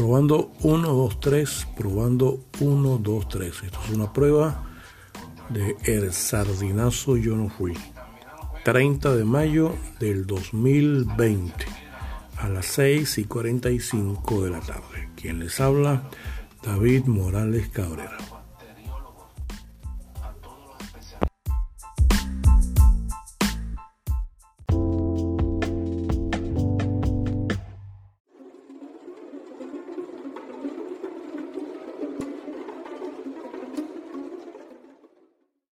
Probando 1, 2, 3, probando 1, 2, 3. Esto es una prueba de El Sardinazo Yo No Fui. 30 de mayo del 2020 a las 6 y 45 de la tarde. Quien les habla, David Morales Cabrera.